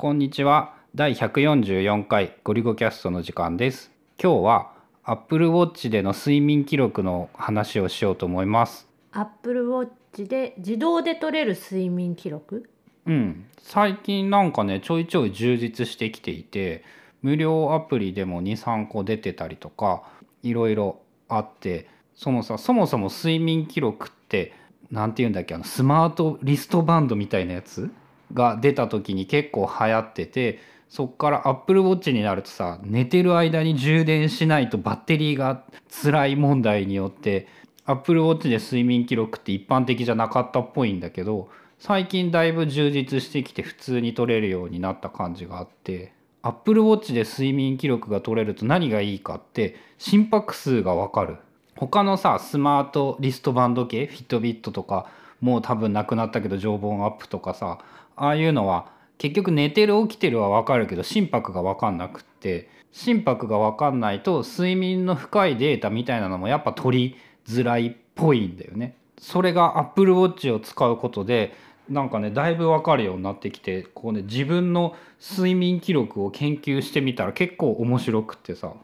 こんにちは。第144回ゴリゴキャストの時間です。今日は Apple Watch での睡眠記録の話をしようと思います。アップルウォッチで自動で取れる睡眠記録？うん。最近なんかねちょいちょい充実してきていて無料アプリでも23個出てたりとかいろいろあってそのさそもそも睡眠記録って何て言うんだっけあのスマートリストバンドみたいなやつ？が出た時に結構流行っててそっから Apple Watch になるとさ寝てる間に充電しないとバッテリーが辛い問題によって Apple Watch で睡眠記録って一般的じゃなかったっぽいんだけど最近だいぶ充実してきて普通に取れるようになった感じがあって Apple Watch で睡眠記録が取れると何がいいかって心拍数がわかる。他のさスマートリストバンド系フィットビットとかもう多分なくなったけど常温アップとかさああいうのは結局寝てる起きてるは分かるけど心拍が分かんなくって心拍が分かんないと睡眠の深いデータみたいなのもやっぱ取りづらいっぽいんだよね。それが Apple Watch を使うことでなんかねだいぶ分かるようになってきてこうね自分の睡眠記録を研究してみたら結構面白くってさ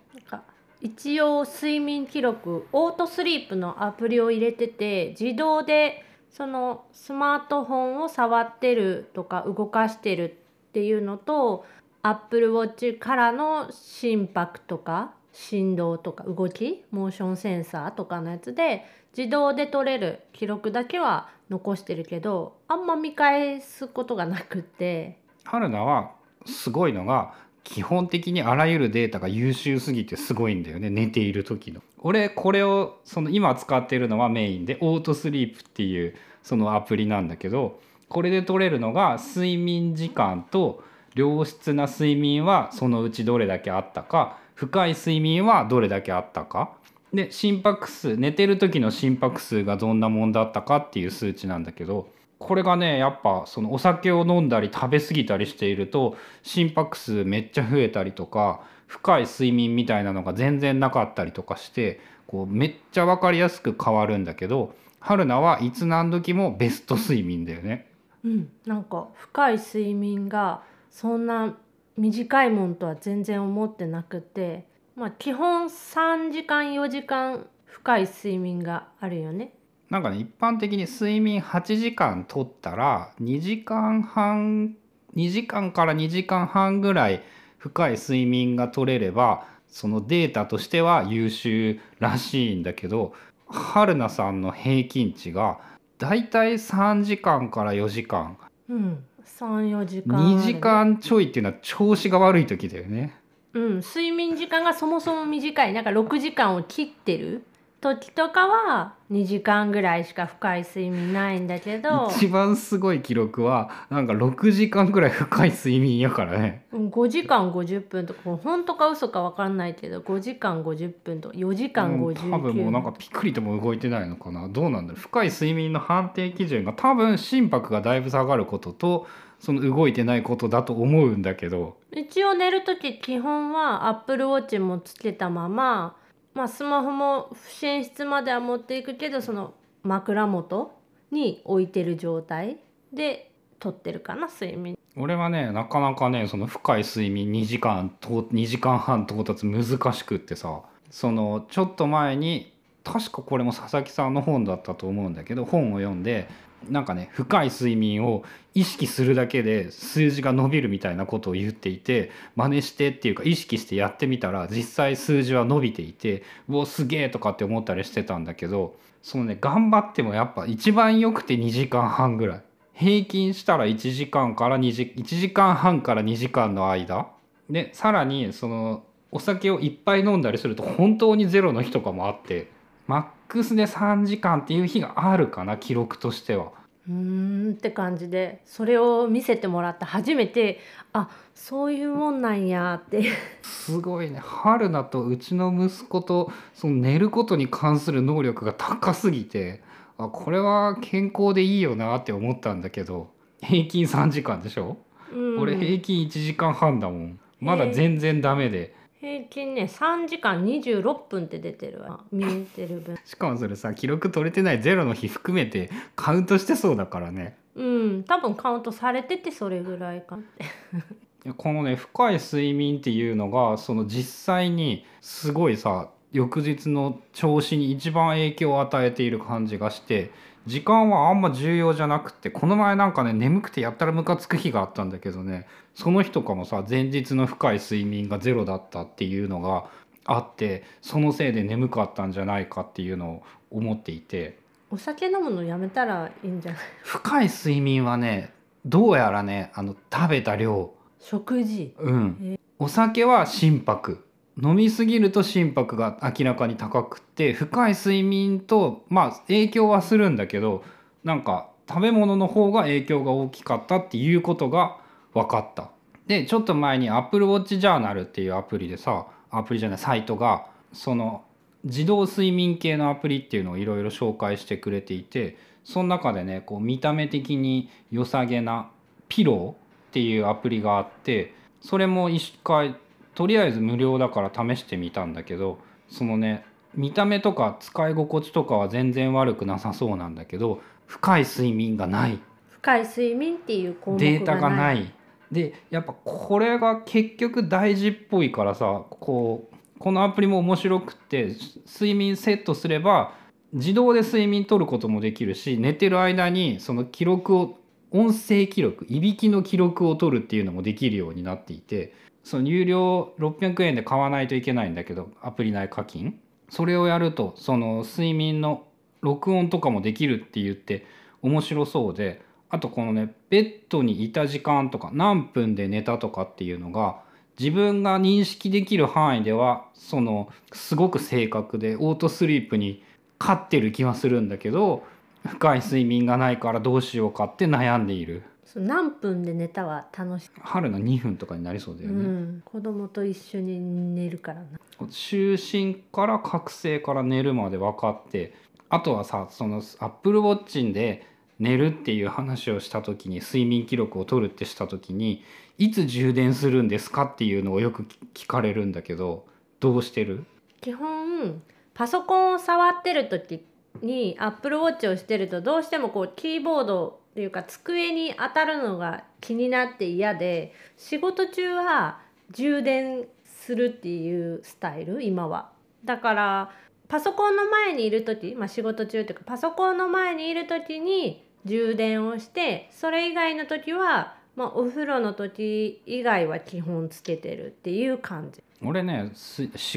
一応睡眠記録オートスリープのアプリを入れてて自動でそのスマートフォンを触ってるとか動かしてるっていうのと Apple Watch からの心拍とか振動とか動きモーションセンサーとかのやつで自動で取れる記録だけは残してるけどあんま見返すことがなくって。春菜はすごいのが基本的にあらゆるデータが優秀すぎてすごいんだよね寝ている時の。俺これをその今使ってるのはメインでオートスリープっていうそのアプリなんだけどこれで取れるのが睡眠時間と良質な睡眠はそのうちどれだけあったか深い睡眠はどれだけあったかで心拍数寝てる時の心拍数がどんなもんだったかっていう数値なんだけどこれがねやっぱそのお酒を飲んだり食べ過ぎたりしていると心拍数めっちゃ増えたりとか深い睡眠みたいなのが全然なかったりとかしてこうめっちゃ分かりやすく変わるんだけど春菜はいつ何時もベスト睡眠だよね。うん、なんか深い睡眠がそんな短いもんとは全然思ってなくてまあ基本3時間4時間深い睡眠があるよね。なんかね一般的に睡眠8時間とったら2時間半2時間から2時間半ぐらい深い睡眠が取れればそのデータとしては優秀らしいんだけど春菜さんの平均値がだいたい3時間から4時間。うん、34時間。あるね2時間ちょいっていうのは調子が悪い時だよね。うん、睡眠時間がそもそも短い。なんか6時間を切ってる時とかは2時間ぐらいしか深い睡眠ないんだけど。一番すごい記録はなんか6時間くらい深い睡眠やからね。うん5時間50分とか。本当か嘘か分かんないけど5時間50分とか。4時間うん59多分もうなんかピクリとも動いてないのかな。どうなんだろう。深い睡眠の判定基準が多分心拍がだいぶ下がることとその動いてないことだと思うんだけど。一応寝る時基本は Apple Watch もつけたまま、まあ、スマホも寝室までは持っていくけどその枕元に置いてる状態で撮ってるかな睡眠。俺はねなかなかねその深い睡眠2時間と2時間半到達難しくってさそのちょっと前に確かこれも佐々木さんの本だったと思うんだけど本を読んでなんかね深い睡眠を意識するだけで数字が伸びるみたいなことを言っていて真似してっていうか意識してやってみたら実際数字は伸びていてうおすげえとかって思ったりしてたんだけどそのね頑張ってもやっぱ一番よくて2時間半ぐらい平均したら1時間から2時1時間半から2時間の間でさらにそのお酒をいっぱい飲んだりすると本当にゼロの日とかもあってマックスで3時間っていう日があるかな記録としては。うーんって感じでそれを見せてもらって初めてあそういうもんなんやってすごいね。春菜とうちの息子とその寝ることに関する能力が高すぎてあこれは健康でいいよなって思ったんだけど平均3時間でしょ、うん。俺平均1時間半だもん。まだ全然ダメで平均ね3時間26分って出てるわ。見えてる分。しかもそれさ記録取れてないゼロの日含めてカウントしてそうだからね。うん。多分カウントされててそれぐらいかって。このね深い睡眠っていうのがその実際にすごいさ翌日の調子に一番影響を与えている感じがして時間はあんま重要じゃなくてこの前なんかね眠くてやったらムカつく日があったんだけどねその日とかもさ前日の深い睡眠がゼロだったっていうのがあってそのせいで眠かったんじゃないかっていうのを思っていて。お酒飲むのやめたらいいんじゃない？深い睡眠はねどうやらねあの食べた量。食事。うん。お酒は心拍飲みすぎると心拍が明らかに高くて深い睡眠とまあ影響はするんだけどなんか食べ物の方が影響が大きかったっていうことが分かった。でちょっと前に Apple Watch Journal っていうアプリでさアプリじゃないサイトがその自動睡眠系のアプリっていうのをいろいろ紹介してくれていてその中でねこう見た目的に良さげなピローっていうアプリがあってそれも一回とりあえず無料だから試してみたんだけどそのね見た目とか使い心地とかは全然悪くなさそうなんだけど深い睡眠がない。深い睡眠っていう項目データがないい。でやっぱこれが結局大事っぽいからさこうこのアプリも面白くって睡眠セットすれば自動で睡眠取ることもできるし寝てる間にその記録を音声記録いびきの記録を取るっていうのもできるようになっていてその有料600円で買わないといけないんだけどアプリ内課金。それをやるとその睡眠の録音とかもできるって言って面白そうであとこのねベッドにいた時間とか何分で寝たとかっていうのが自分が認識できる範囲ではそのすごく正確でオートスリープに勝ってる気はするんだけど深い睡眠がないからどうしようかって悩んでいる。そう何分で寝たは楽しい、春の2分とかになりそうだようね、ん、子供と一緒に寝るからな。就寝から覚醒から寝るまで分かってあとはさそのアップルウォッチで寝るっていう話をした時に睡眠記録を取るってした時にいつ充電するんですかっていうのをよく聞かれるんだけどどうしてる？基本パソコンを触ってる時にアップルウォッチをしてるとどうしてもこうキーボードっていうか机に当たるのが気になって嫌で仕事中は充電するっていうスタイル今は。だからパソコンの前にいる時、まあ、仕事中っていうかパソコンの前にいる時に充電をしてそれ以外の時は、まあ、お風呂の時以外は基本つけてるっていう感じ。俺ね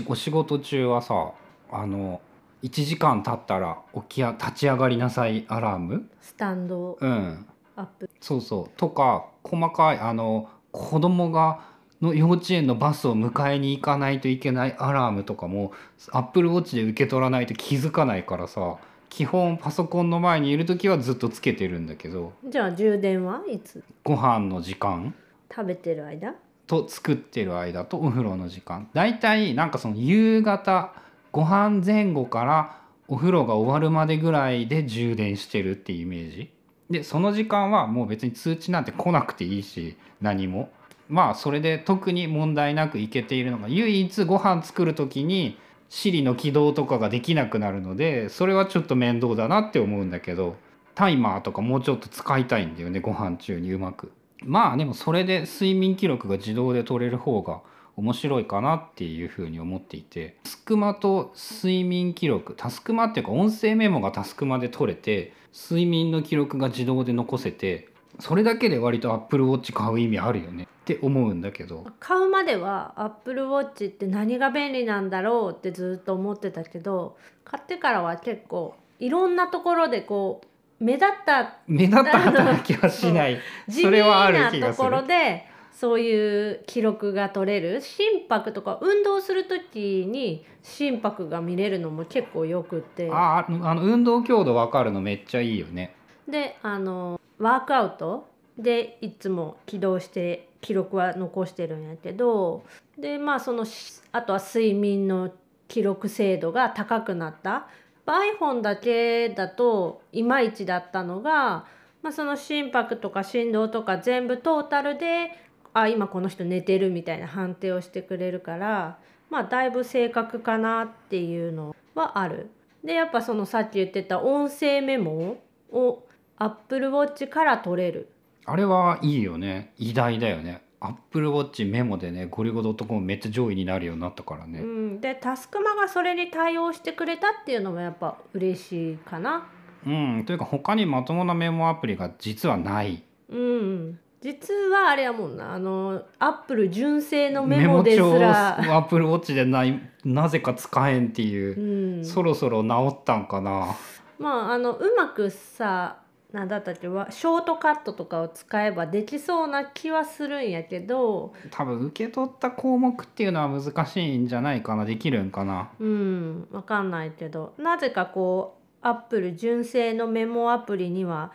お仕事中はさあの1時間経ったら起きや立ち上がりなさいアラーム？スタンドうん。アップ。そうそう。とか細かいあの子供がの幼稚園のバスを迎えに行かないといけないアラームとかもアップルウォッチで受け取らないと気づかないからさ基本パソコンの前にいる時はずっとつけてるんだけど。じゃあ充電はいつ？ご飯の時間？食べてる間？と作ってる間とお風呂の時間。だいたいなんかその夕方ご飯前後からお風呂が終わるまでぐらいで充電してるっていうイメージ。でその時間はもう別に通知なんて来なくていいし何も。まあそれで特に問題なくいけているのが唯一ご飯作る時に Siri の起動とかができなくなるのでそれはちょっと面倒だなって思うんだけどタイマーとかもうちょっと使いたいんだよねご飯中にうまく。まあでもそれで睡眠記録が自動で取れる方が面白いかなっていうふうに思っていてタスクマと睡眠記録タスクマっていうか音声メモがタスクマで取れて睡眠の記録が自動で残せてそれだけで割と Apple Watch 買う意味あるよね。って思うんだけど。買うまでは Apple Watch って何が便利なんだろうってずっと思ってたけど買ってからは結構いろんなところでこう目立った目立った働きはしない。それはあるな気がする。ところでそういう記録が取れる心拍とか運動する時に心拍が見れるのも結構よくってあああの運動強度分かるのめっちゃいいよねであのワークアウトでいつも起動して記録は残してるんやけどでまあそのしあとは睡眠の記録精度が高くなった。iPhone だけだといまいちだったのが、まあ、その心拍とか振動とか全部トータルであ今この人寝てるみたいな判定をしてくれるからまあだいぶ正確かなっていうのはある。でやっぱそのさっき言ってた音声メモを Apple Watch から取れる。あれはいいよね。偉大だよね。アップルウォッチメモでねゴリゴドットコムめっちゃ上位になるようになったからね、うん、でタスクマがそれに対応してくれたっていうのもやっぱ嬉しいかな。うん、というか他にまともなメモアプリが実はない。うん実はあれやもんな。あのアップル純正のメモですら。メモ帳アップルウォッチでないなぜか使えんっていう。う、ん、そろそろ治ったんかな。まああのうまくさなんだったっけわショートカットとかを使えばできそうな気はするんやけど。多分受け取った項目っていうのは難しいんじゃないかな。できるんかな。うん。わかんないけど。なぜかこうアップル純正のメモアプリには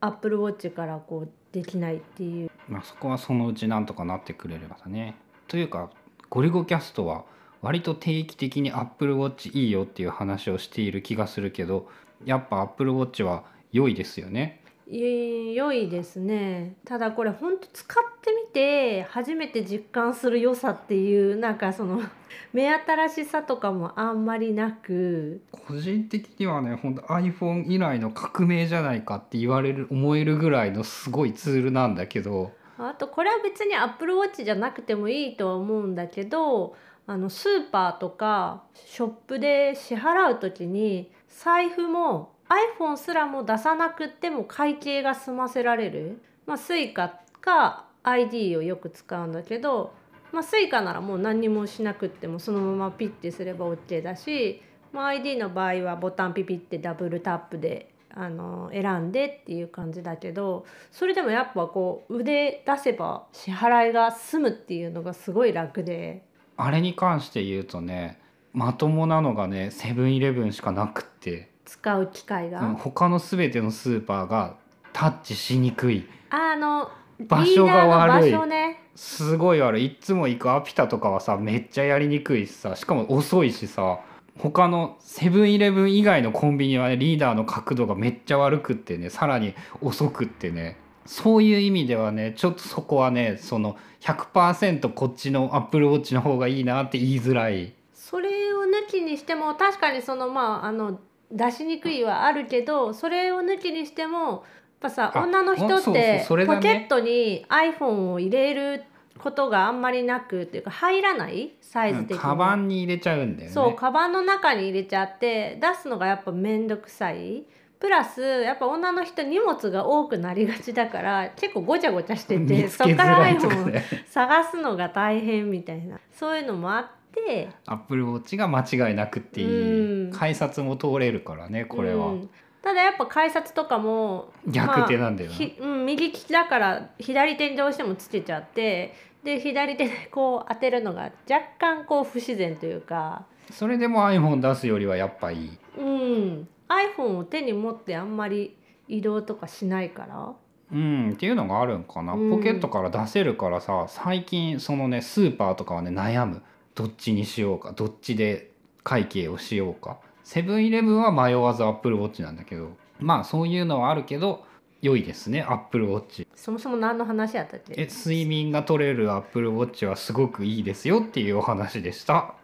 アップルウォッチからこうできないっていう。まあそこはそのうちなんとかなってくれればだね。というかゴリゴキャストは割と定期的にアップルウォッチいいよっていう話をしている気がするけどやっぱアップルウォッチは良いですよね。良いですね。ただこれほんと使ってみて初めて実感する良さっていうなんかその 目新しさとかもあんまりなく。個人的にはね本当 iPhone 以来の革命じゃないかって言われる思えるぐらいのすごいツールなんだけど。あとこれは別に Apple Watch じゃなくてもいいとは思うんだけどあのスーパーとかショップで支払う時に財布も iPhone すらも出さなくっても会計が済ませられる、まあ、Suica か ID をよく使うんだけど、まあ、Suica ならもう何にもしなくってもそのままピッてすれば OK だし、まあ、ID の場合はボタンピピってダブルタップであの選んでっていう感じだけどそれでもやっぱこう腕出せば支払いが済むっていうのがすごい楽で。あれに関して言うとねまともなのがねセブンイレブンしかなくって、使う機会が、うん他の全てのスーパーがタッチしにくい。あの場所が悪い。リーダーの場所ね。すごい悪い。いっつも行くアピタとかはさめっちゃやりにくいしさ。しかも遅いしさ。他のセブンイレブン以外のコンビニはねリーダーの角度がめっちゃ悪くってねさらに遅くってね。そういう意味ではねちょっとそこはねその100%こっちのアップルウォッチの方がいいなって言いづらい。それを抜きにしても確かにそのまああの出しにくいはあるけどそれを抜きにしてもやっぱさあ女の人ってポケットに iPhone を入れることがあんまりなくっていうか入らない？サイズ的に。カバンに入れちゃうんだよね。そうカバンの中に入れちゃって出すのがやっぱ面倒くさいプラスやっぱ女の人荷物が多くなりがちだから結構ごちゃごちゃして 見てそっから iPhone 探すのが大変みたいな。そういうのもあってアップルウォッチが間違いなくっていいうん。改札も通れるからねこれは、うん。ただやっぱ改札とかも逆手なんだよな、ひうん、右利きだから左手にどうしてもつけちゃってで左手でこう当てるのが若干こう不自然というか、それでも iPhone 出すよりはやっぱいい。うん、iPhone を手に持ってあんまり移動とかしないから。うんっていうのがあるんかな、うん。ポケットから出せるからさ最近そのねスーパーとかはね悩む。どっちにしようか。どっちで会計をしようか。セブンイレブンは迷わずアップルウォッチなんだけど。まあそういうのはあるけど良いですねアップルウォッチ。そもそも何の話やったっけ？え睡眠が取れるアップルウォッチはすごくいいですよっていうお話でした